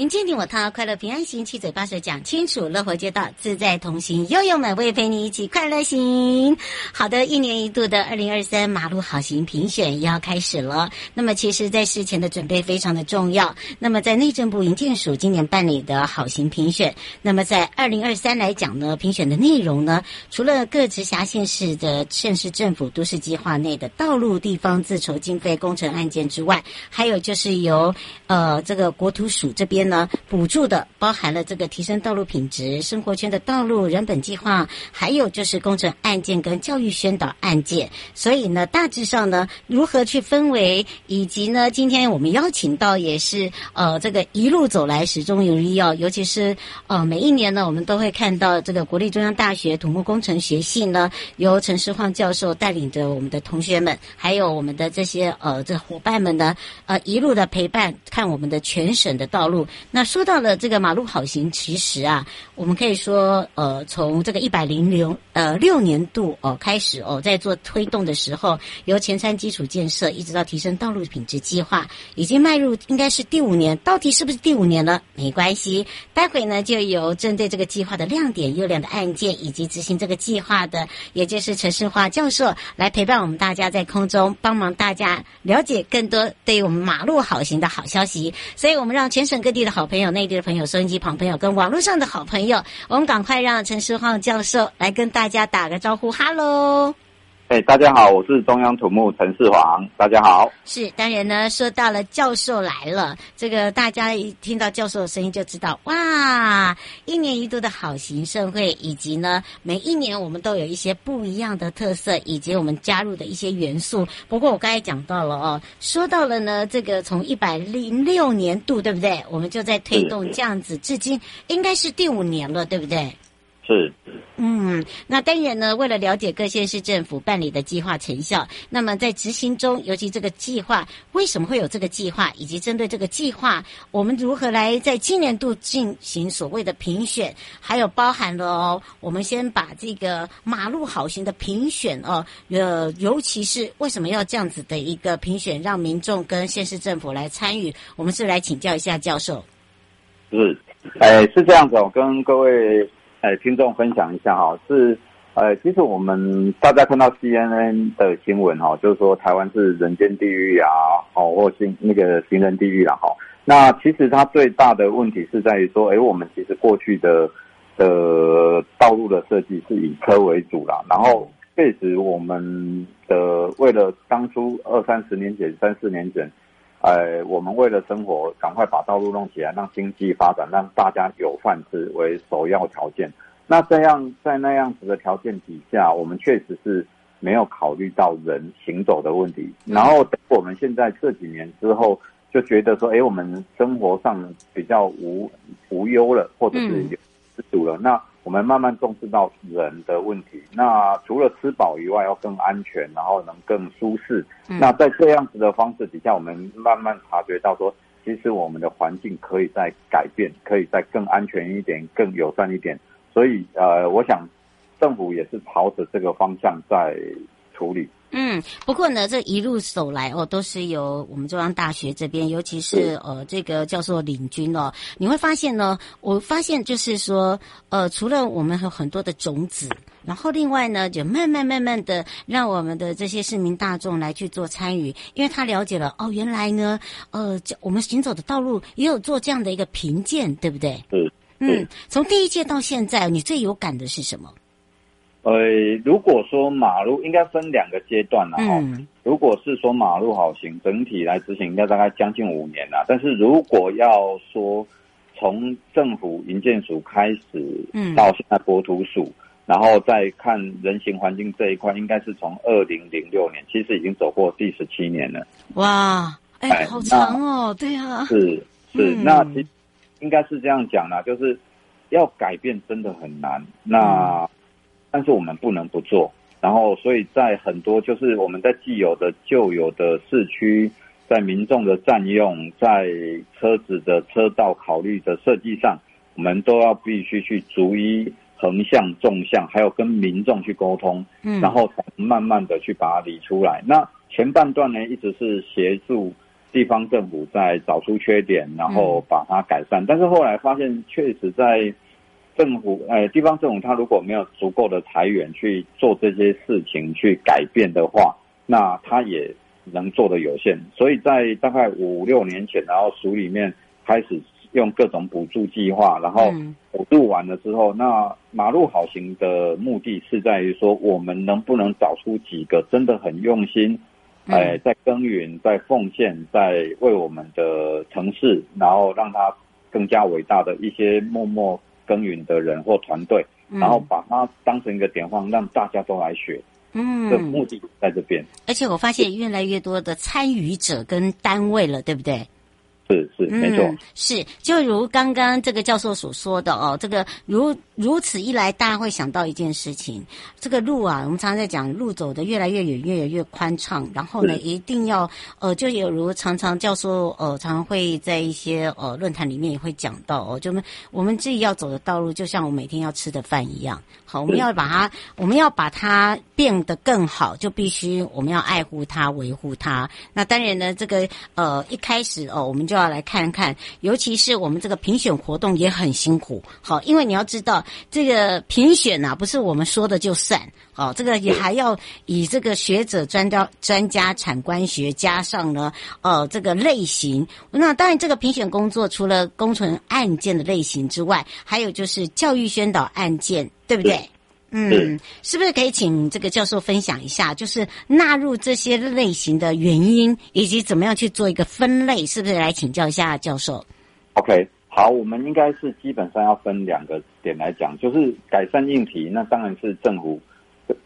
迎接你我他，快乐平安行，七嘴八舌讲清楚，乐活街道自在同行，悠悠美味陪你一起快乐行。好的，一年一度的二零二三马路好行评选要开始了。那么，其实，在事前的准备非常的重要。那么，在内政部营建署今年办理的好行评选，那么在二零二三来讲呢，评选的内容呢，除了各直辖县市的县市政府都市计划内的道路地方自筹经费工程案件之外，还有就是由呃这个国土署这边。呢，补助的包含了这个提升道路品质、生活圈的道路人本计划，还有就是工程案件跟教育宣导案件。所以呢，大致上呢，如何去分为，以及呢，今天我们邀请到也是呃，这个一路走来始终如一哦，尤其是呃，每一年呢，我们都会看到这个国立中央大学土木工程学系呢，由陈世晃教授带领着我们的同学们，还有我们的这些呃这伙伴们呢，呃，一路的陪伴，看我们的全省的道路。那说到了这个马路好行，其实啊，我们可以说，呃，从这个一百零六呃六年度哦开始哦，在做推动的时候，由前瞻基础建设一直到提升道路品质计划，已经迈入应该是第五年，到底是不是第五年了？没关系，待会呢就由针对这个计划的亮点、优良的案件以及执行这个计划的，也就是陈世晃教授来陪伴我们大家在空中，帮忙大家了解更多对于我们马路好行的好消息。所以我们让全省各地的。好朋友，内地的朋友，收音机旁朋友，跟网络上的好朋友，我们赶快让陈世浩教授来跟大家打个招呼，哈喽。哎大家好，我是中央土木陈世煌，大家好。是，当然呢，说到了教授来了，这个大家一听到教授的声音就知道，哇，一年一度的好行盛会，以及呢，每一年我们都有一些不一样的特色，以及我们加入的一些元素。不过我刚才讲到了哦，说到了呢，这个从一百零六年度，对不对？我们就在推动这样子，至今应该是第五年了，对不对？是，嗯，那当然呢，为了了解各县市政府办理的计划成效，那么在执行中，尤其这个计划为什么会有这个计划，以及针对这个计划，我们如何来在今年度进行所谓的评选，还有包含了哦，我们先把这个马路好行的评选哦，呃，尤其是为什么要这样子的一个评选，让民众跟县市政府来参与，我们是来请教一下教授。是，哎，是这样子，我跟各位。哎，听众分享一下哈，是，呃，其实我们大家看到 CNN 的新闻哈，就是说台湾是人间地狱啊，哦，或行那个行人地狱了哈。那其实它最大的问题是在于说，哎，我们其实过去的的道路的设计是以车为主啦，然后确实我们的为了当初二三十年前、三四年前。呃，我们为了生活，赶快把道路弄起来，让经济发展，让大家有饭吃为首要条件。那这样在那样子的条件底下，我们确实是没有考虑到人行走的问题。然后等我们现在这几年之后，就觉得说，哎，我们生活上比较无无忧了，或者是有自主了，那。我们慢慢重视到人的问题。那除了吃饱以外，要更安全，然后能更舒适。嗯、那在这样子的方式底下，我们慢慢察觉到说，其实我们的环境可以再改变，可以再更安全一点，更友善一点。所以，呃，我想政府也是朝着这个方向在处理。嗯，不过呢，这一路走来哦，都是由我们中央大学这边，尤其是呃这个教授领军哦。你会发现呢，我发现就是说，呃，除了我们有很多的种子，然后另外呢，就慢慢慢慢的让我们的这些市民大众来去做参与，因为他了解了哦，原来呢，呃，我们行走的道路也有做这样的一个评鉴，对不对？嗯嗯，从第一届到现在，你最有感的是什么？呃，如果说马路应该分两个阶段了哈。嗯、如果是说马路好行，整体来执行应该大概将近五年了。但是如果要说从政府营建署开始，嗯，到现在国土署，嗯、然后再看人行环境这一块，应该是从二零零六年，其实已经走过第十七年了。哇，哎，哎好长哦，对啊，是是，嗯、那其应该是这样讲啦，就是要改变真的很难。那、嗯但是我们不能不做，然后所以在很多就是我们在既有的旧有的市区，在民众的占用，在车子的车道考虑的设计上，我们都要必须去逐一横向、纵向，还有跟民众去沟通，嗯，然后慢慢的去把它理出来。那前半段呢，一直是协助地方政府在找出缺点，然后把它改善。但是后来发现，确实在政府，呃，地方政府，他如果没有足够的财源去做这些事情去改变的话，那他也能做的有限。所以在大概五六年前，然后署里面开始用各种补助计划，然后补助完了之后，那马路好行的目的是在于说，我们能不能找出几个真的很用心，呃，在耕耘、在奉献、在为我们的城市，然后让它更加伟大的一些默默。耕耘的人或团队，然后把它当成一个典范，让大家都来学。嗯，的目的在这边。而且我发现越来越多的参与者跟单位了，对不对？是是没错，是就如刚刚这个教授所说的哦，这个如如此一来，大家会想到一件事情：这个路啊，我们常常在讲，路走得越来越远，越来越宽敞。然后呢，一定要呃，就有如常常教授呃，常常会在一些呃论坛里面也会讲到哦，就我们我们自己要走的道路，就像我每天要吃的饭一样。好，我们要把它，我们要把它变得更好，就必须我们要爱护它，维护它。那当然呢，这个呃一开始哦，我们就要。要来看看，尤其是我们这个评选活动也很辛苦，好，因为你要知道这个评选啊，不是我们说的就算，好，这个也还要以这个学者、专家、专家、产官学加上呢，呃，这个类型。那当然，这个评选工作除了工程案件的类型之外，还有就是教育宣导案件，对不对？嗯，是不是可以请这个教授分享一下，就是纳入这些类型的原因，以及怎么样去做一个分类？是不是来请教一下教授？OK，好，我们应该是基本上要分两个点来讲，就是改善硬体，那当然是政府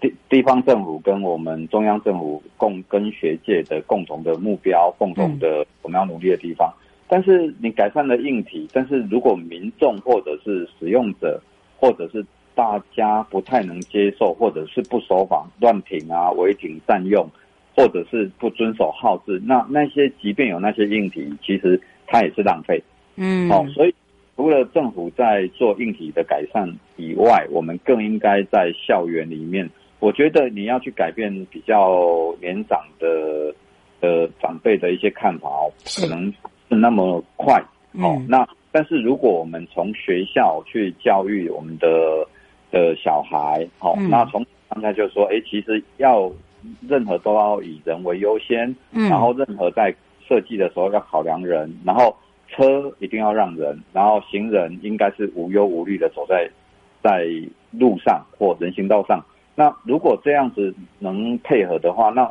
地地方政府跟我们中央政府共跟学界的共同的目标，共同的我们要努力的地方。嗯、但是你改善了硬体，但是如果民众或者是使用者或者是大家不太能接受，或者是不守法、乱停啊、违停占用，或者是不遵守号志，那那些即便有那些硬体，其实它也是浪费。嗯，好、哦，所以除了政府在做硬体的改善以外，我们更应该在校园里面。我觉得你要去改变比较年长的呃长辈的一些看法哦，可能是那么快。哦，那但是如果我们从学校去教育我们的。的小孩，好，那从刚才就说，哎，其实要任何都要以人为优先，嗯，然后任何在设计的时候要考量人，然后车一定要让人，然后行人应该是无忧无虑的走在在路上或人行道上。那如果这样子能配合的话，那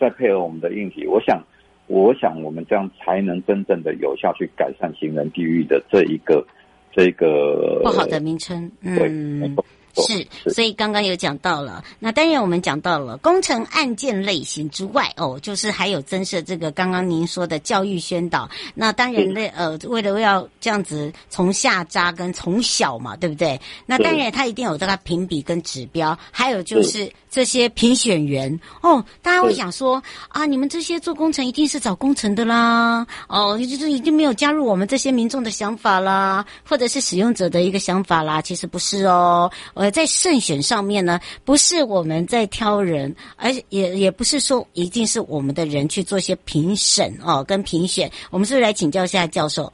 再配合我们的硬体，我想，我想我们这样才能真正的有效去改善行人地域的这一个这个不好的名称，嗯。是，所以刚刚有讲到了。那当然，我们讲到了工程案件类型之外，哦，就是还有增设这个刚刚您说的教育宣导。那当然，那呃，为了要这样子从下扎根，从小嘛，对不对？那当然，它一定有这个评比跟指标，还有就是这些评选员哦。大家会想说啊，你们这些做工程一定是找工程的啦，哦，就是已经没有加入我们这些民众的想法啦，或者是使用者的一个想法啦。其实不是哦。呃，在慎选上面呢，不是我们在挑人，而也也不是说一定是我们的人去做一些评审哦，跟评选。我们是不是来请教一下教授？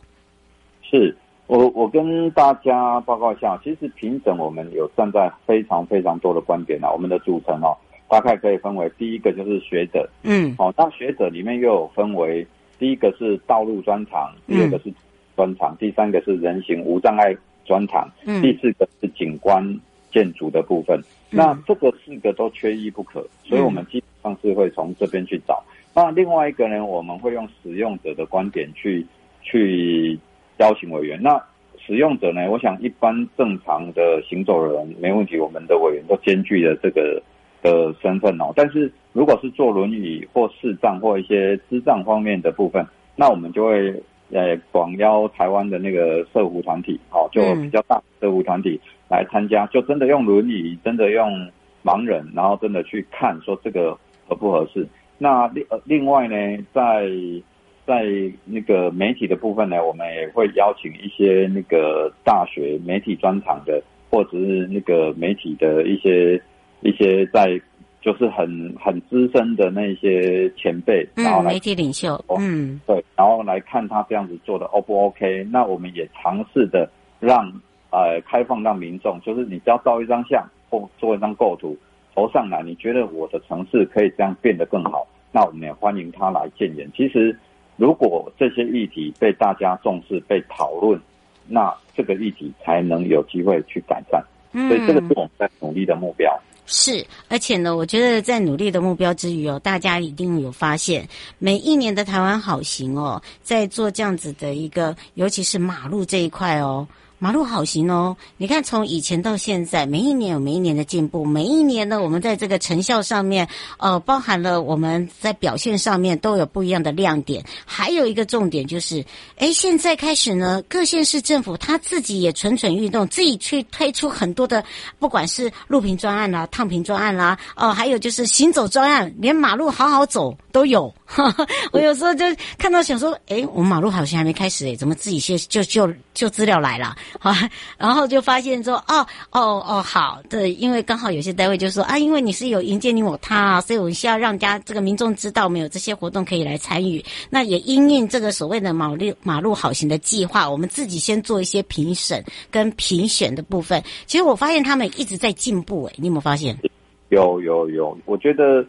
是我我跟大家报告一下，其实评审我们有站在非常非常多的观点啊，我们的组成哦，大概可以分为第一个就是学者，嗯，好，那学者里面又有分为第一个是道路专长，第二个是专长，第三个是人行无障碍专长，第四个是景观建筑的部分。那这个四个都缺一不可，所以我们基本上是会从这边去找。那另外一个呢，我们会用使用者的观点去去。邀请委员，那使用者呢？我想一般正常的行走的人没问题，我们的委员都兼具了这个的身份哦。但是如果是坐轮椅或视障或一些智障方面的部分，那我们就会呃广邀台湾的那个社服团体，哦，就比较大社福团体来参加，就真的用轮椅，真的用盲人，然后真的去看说这个合不合适。那另另外呢，在在那个媒体的部分呢，我们也会邀请一些那个大学媒体专场的，或者是那个媒体的一些一些在就是很很资深的那些前辈，然后来媒体领袖，嗯，对，然后来看他这样子做的 O 不 OK？那我们也尝试的让呃开放让民众，就是你只要照一张相或做一张构图投上来，你觉得我的城市可以这样变得更好，那我们也欢迎他来建言。其实。如果这些议题被大家重视、被讨论，那这个议题才能有机会去改善。嗯，所以这个是我们在努力的目标。是，而且呢，我觉得在努力的目标之余哦，大家一定有发现，每一年的台湾好行哦，在做这样子的一个，尤其是马路这一块哦。马路好行哦！你看，从以前到现在，每一年有每一年的进步。每一年呢，我们在这个成效上面，呃，包含了我们在表现上面都有不一样的亮点。还有一个重点就是，诶，现在开始呢，各县市政府他自己也蠢蠢欲动，自己去推出很多的，不管是路平专案啦、烫平专案啦，哦、呃，还有就是行走专案，连马路好好走都有。我有时候就看到想说，哎，我们马路好像还没开始诶，怎么自己先就就就资料来了？好，然后就发现说，哦哦哦，好，对，因为刚好有些单位就说啊，因为你是有迎接你我他，所以我们需要让家这个民众知道，我们有这些活动可以来参与。那也因应这个所谓的马路马路好行的计划，我们自己先做一些评审跟评选的部分。其实我发现他们一直在进步，哎，你有没有发现？有有有，我觉得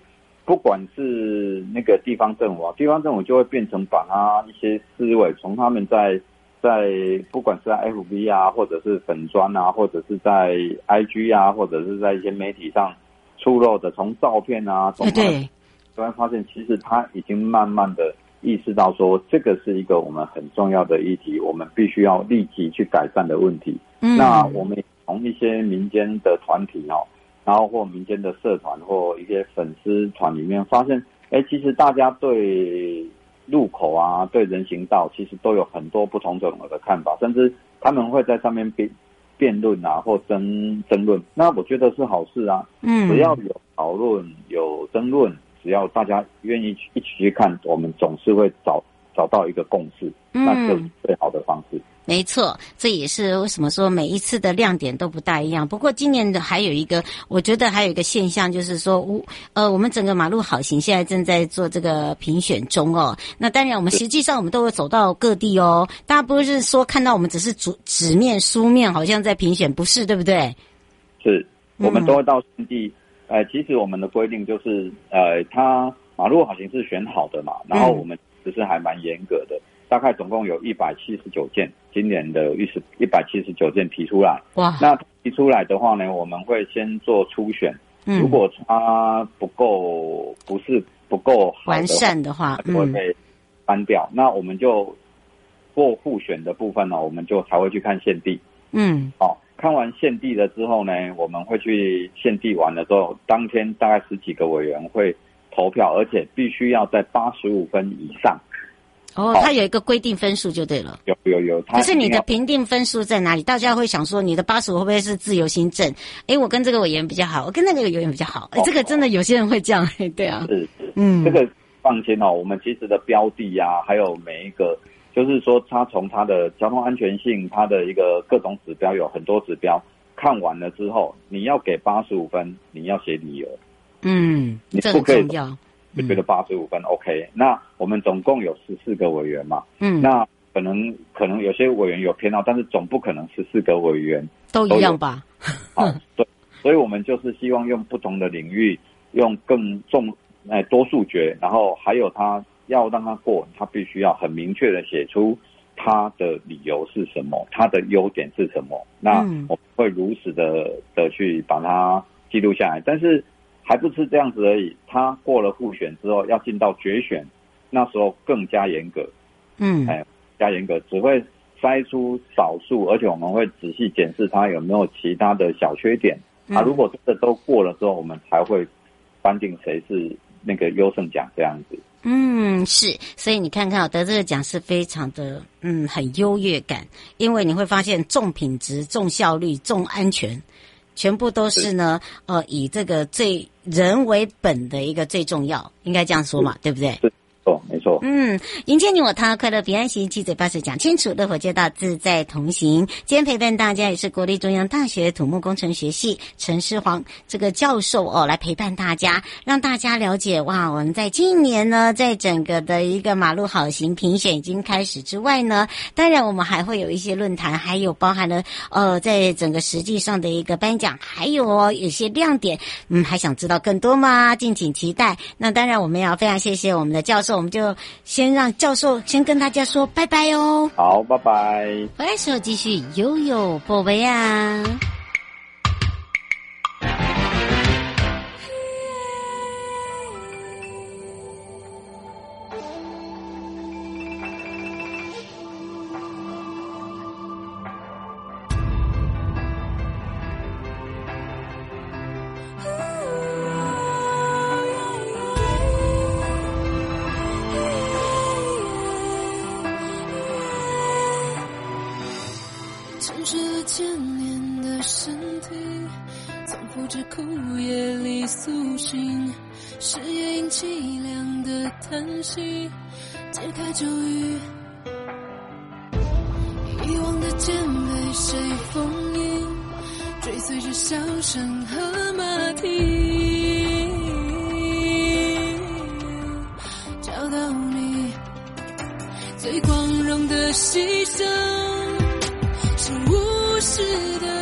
不管是那个地方政府啊，地方政府就会变成把他一些思维从他们在。在不管是在 FB 啊，或者是粉砖啊，或者是在 IG 啊，或者是在一些媒体上出露的，从照片啊，从对，突然发现其实他已经慢慢的意识到说，这个是一个我们很重要的议题，我们必须要立即去改善的问题。嗯，那我们从一些民间的团体哦，然后或民间的社团或一些粉丝团里面发现，哎，其实大家对。路口啊，对人行道其实都有很多不同种的看法，甚至他们会在上面辩辩论啊，或争争论。那我觉得是好事啊，嗯，只要有讨论、有争论，只要大家愿意一起去看，我们总是会找找到一个共识，那就是最好的方式。没错，这也是为什么说每一次的亮点都不大一样。不过今年的还有一个，我觉得还有一个现象，就是说，呃，我们整个马路好行现在正在做这个评选中哦。那当然，我们实际上我们都会走到各地哦。大家不是说看到我们只是纸纸面书面，好像在评选，不是对不对？是，我们都会到实地。呃、嗯，其实我们的规定就是，呃，它马路好行是选好的嘛，然后我们只是还蛮严格的。大概总共有一百七十九件，今年的一十一百七十九件提出来。哇！那提出来的话呢，我们会先做初选。嗯。如果它不够，不是不够完善的话，会被删掉。嗯。那我们就过复选的部分呢，我们就才会去看现地。嗯。好，看完现地了之后呢，我们会去现地完了之后，当天大概十几个委员会投票，而且必须要在八十五分以上。哦，它有一个规定分数就对了。有有有，可是你的评定分数在哪里？大家会想说，你的八十五会不会是自由心证？哎，我跟这个委员比较好，我跟那个委员比较好。哎，这个真的有些人会这样，对啊。是是，嗯，这个放心哦，我们其实的标的呀、啊，还有每一个，就是说，它从它的交通安全性，它的一个各种指标有很多指标，看完了之后，你要给八十五分，你要写理由。嗯，你不可以要就觉得八十五分 OK。那我们总共有十四个委员嘛，嗯，那可能可能有些委员有偏好，但是总不可能十四个委员都，都一样吧？啊，对，所以我们就是希望用不同的领域，用更重哎多数决，然后还有他要让他过，他必须要很明确的写出他的理由是什么，他的优点是什么。那我们会如实的的去把它记录下来，但是。还不是这样子而已，他过了复选之后要进到决选，那时候更加严格，嗯，哎，加严格，只会筛出少数，而且我们会仔细检视他有没有其他的小缺点。嗯、啊，如果真的都过了之后，我们才会颁定谁是那个优胜奖这样子。嗯，是，所以你看看，得这个奖是非常的，嗯，很优越感，因为你会发现重品质、重效率、重安全。全部都是呢，呃，以这个最人为本的一个最重要，应该这样说嘛，对。不对？哦，没嗯，迎接你我他，快乐平安行，七嘴八舌讲清楚，乐活街道自在同行。今天陪伴大家也是国立中央大学土木工程学系陈师黄这个教授哦，来陪伴大家，让大家了解哇，我们在今年呢，在整个的一个马路好行评选已经开始之外呢，当然我们还会有一些论坛，还有包含了呃，在整个实际上的一个颁奖，还有哦，有些亮点，嗯，还想知道更多吗？敬请期待。那当然，我们要非常谢谢我们的教授。我们就先让教授先跟大家说拜拜哦。好，拜拜。回来时候继续悠悠宝贝啊。夜莺凄凉的叹息解开咒语遗忘的剑被谁封印追随着箫声和马蹄找到你最光荣的牺牲是无视的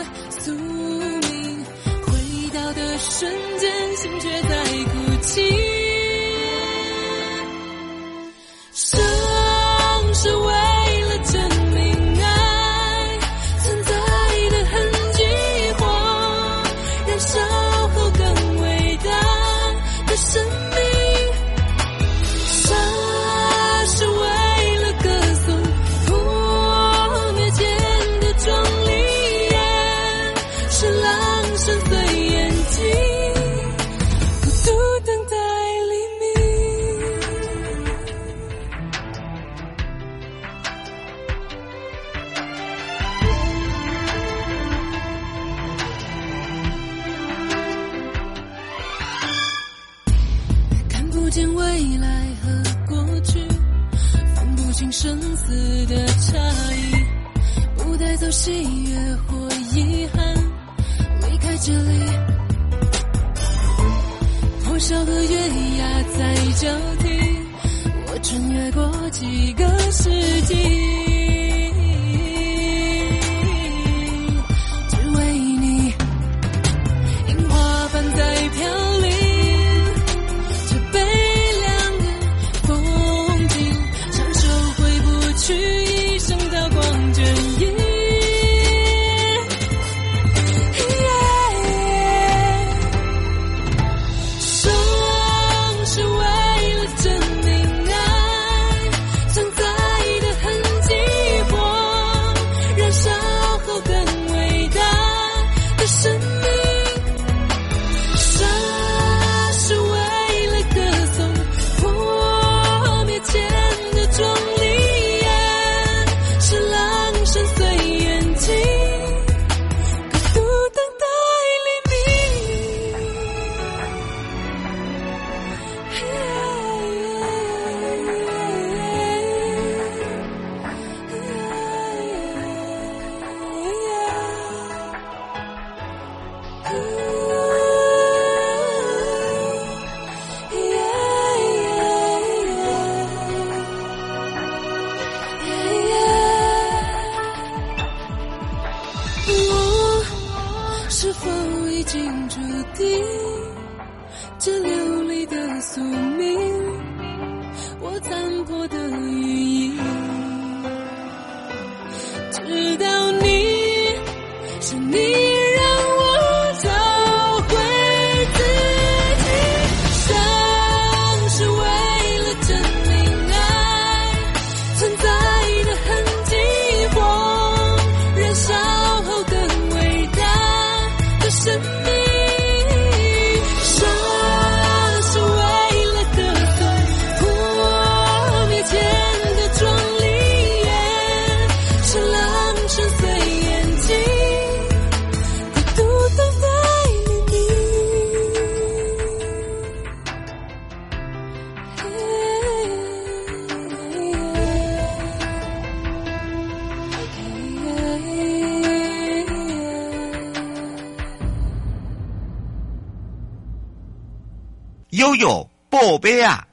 贝亚！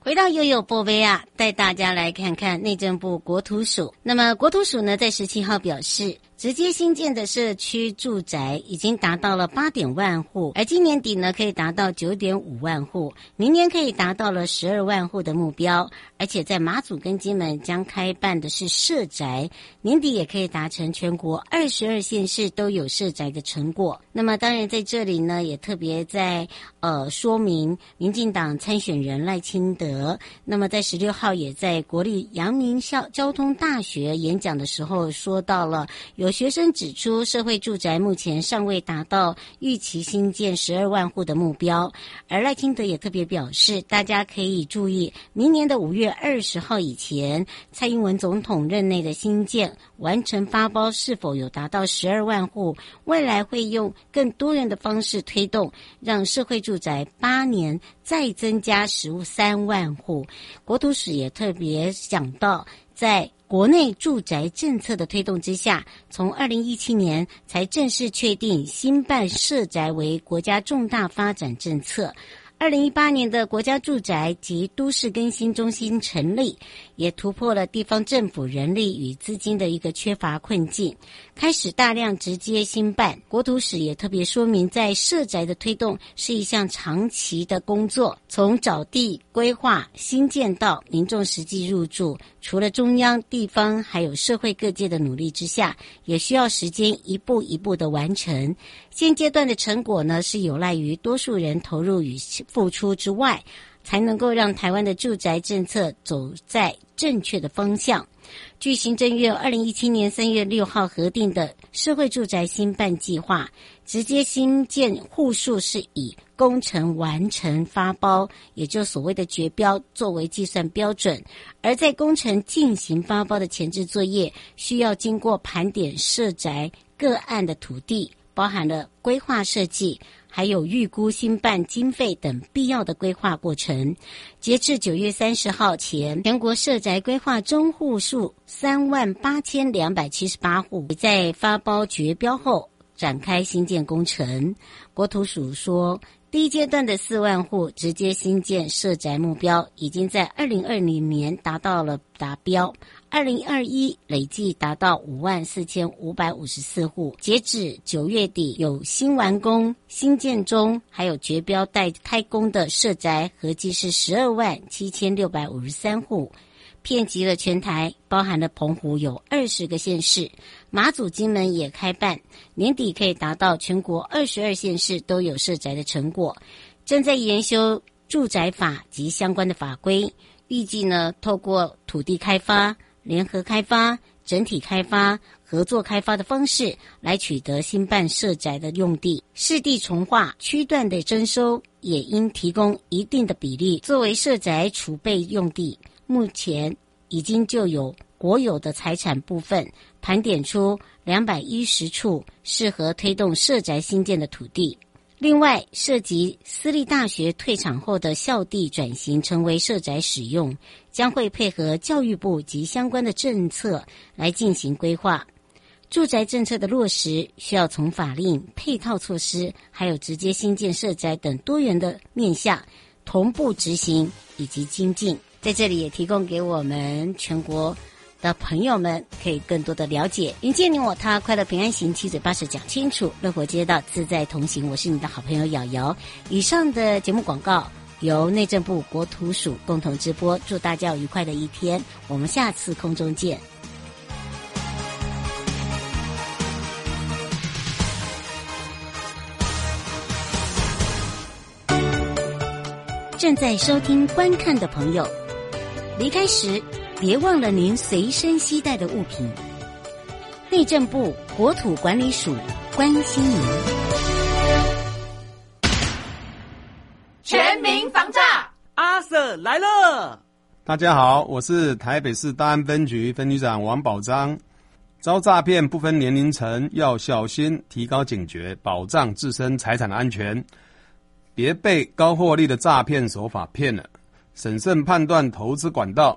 回到悠悠波威啊，带大家来看看内政部国土署。那么国土署呢，在十七号表示。直接新建的社区住宅已经达到了八点万户，而今年底呢，可以达到九点五万户，明年可以达到了十二万户的目标。而且在马祖跟金门将开办的是社宅，年底也可以达成全国二十二县市都有社宅的成果。那么当然在这里呢，也特别在呃说明，民进党参选人赖清德，那么在十六号也在国立阳明校交通大学演讲的时候说到了有。学生指出，社会住宅目前尚未达到预期新建十二万户的目标。而赖清德也特别表示，大家可以注意，明年的五月二十号以前，蔡英文总统任内的新建完成发包是否有达到十二万户。未来会用更多元的方式推动，让社会住宅八年再增加十三万户。国土史也特别讲到，在国内住宅政策的推动之下，从二零一七年才正式确定新办社宅为国家重大发展政策。二零一八年的国家住宅及都市更新中心成立，也突破了地方政府人力与资金的一个缺乏困境，开始大量直接兴办。国土史也特别说明，在社宅的推动是一项长期的工作，从找地、规划、新建到民众实际入住，除了中央、地方还有社会各界的努力之下，也需要时间一步一步的完成。现阶段的成果呢，是有赖于多数人投入与付出之外，才能够让台湾的住宅政策走在正确的方向。据行政院二零一七年三月六号核定的社会住宅新办计划，直接新建户数是以工程完成发包，也就所谓的决标作为计算标准。而在工程进行发包的前置作业，需要经过盘点社宅个案的土地。包含了规划设计，还有预估新办经费等必要的规划过程。截至九月三十号前，全国社宅规划中户数三万八千两百七十八户，在发包决标后展开新建工程。国土署说，第一阶段的四万户直接新建社宅目标，已经在二零二零年达到了达标。二零二一累计达到五万四千五百五十四户，截止九月底，有新完工、新建中，还有绝标待开工的社宅，合计是十二万七千六百五十三户，遍及了全台，包含了澎湖有二十个县市，马祖、金门也开办，年底可以达到全国二十二县市都有社宅的成果。正在研修住宅法及相关的法规，预计呢，透过土地开发。联合开发、整体开发、合作开发的方式来取得兴办社宅的用地，市地重划区段的征收也应提供一定的比例作为社宅储备用地。目前已经就有国有的财产部分盘点出两百一十处适合推动社宅新建的土地。另外，涉及私立大学退场后的校地转型成为社宅使用，将会配合教育部及相关的政策来进行规划。住宅政策的落实，需要从法令、配套措施，还有直接新建社宅等多元的面向同步执行以及精进。在这里也提供给我们全国的朋友们可以更多的了解，迎接你我他，快乐平安行，七嘴八舌讲清楚，乐活街道自在同行。我是你的好朋友瑶瑶。以上的节目广告由内政部国土署共同直播，祝大家愉快的一天，我们下次空中见。正在收听观看的朋友，离开时。别忘了您随身携带的物品。内政部国土管理署关心您。全民防诈，阿 Sir 来了。大家好，我是台北市大安分局分局长王宝章。遭诈骗不分年龄层，要小心，提高警觉，保障自身财产的安全，别被高获利的诈骗手法骗了。审慎判断投资管道。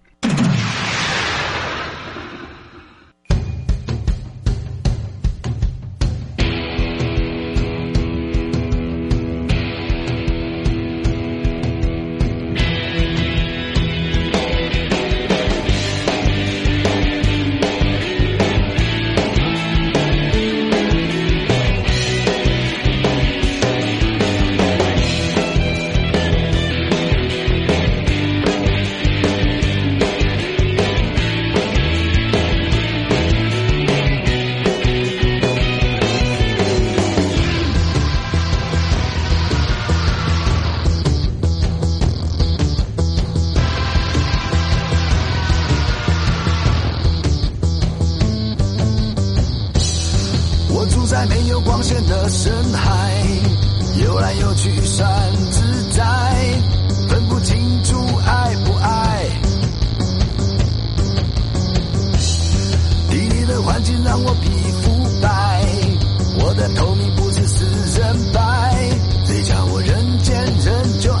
在没有光线的深海游来游去算自在分不清楚爱不爱地理的环境让我皮肤白我的透明不是死人白谁叫我人见人就爱。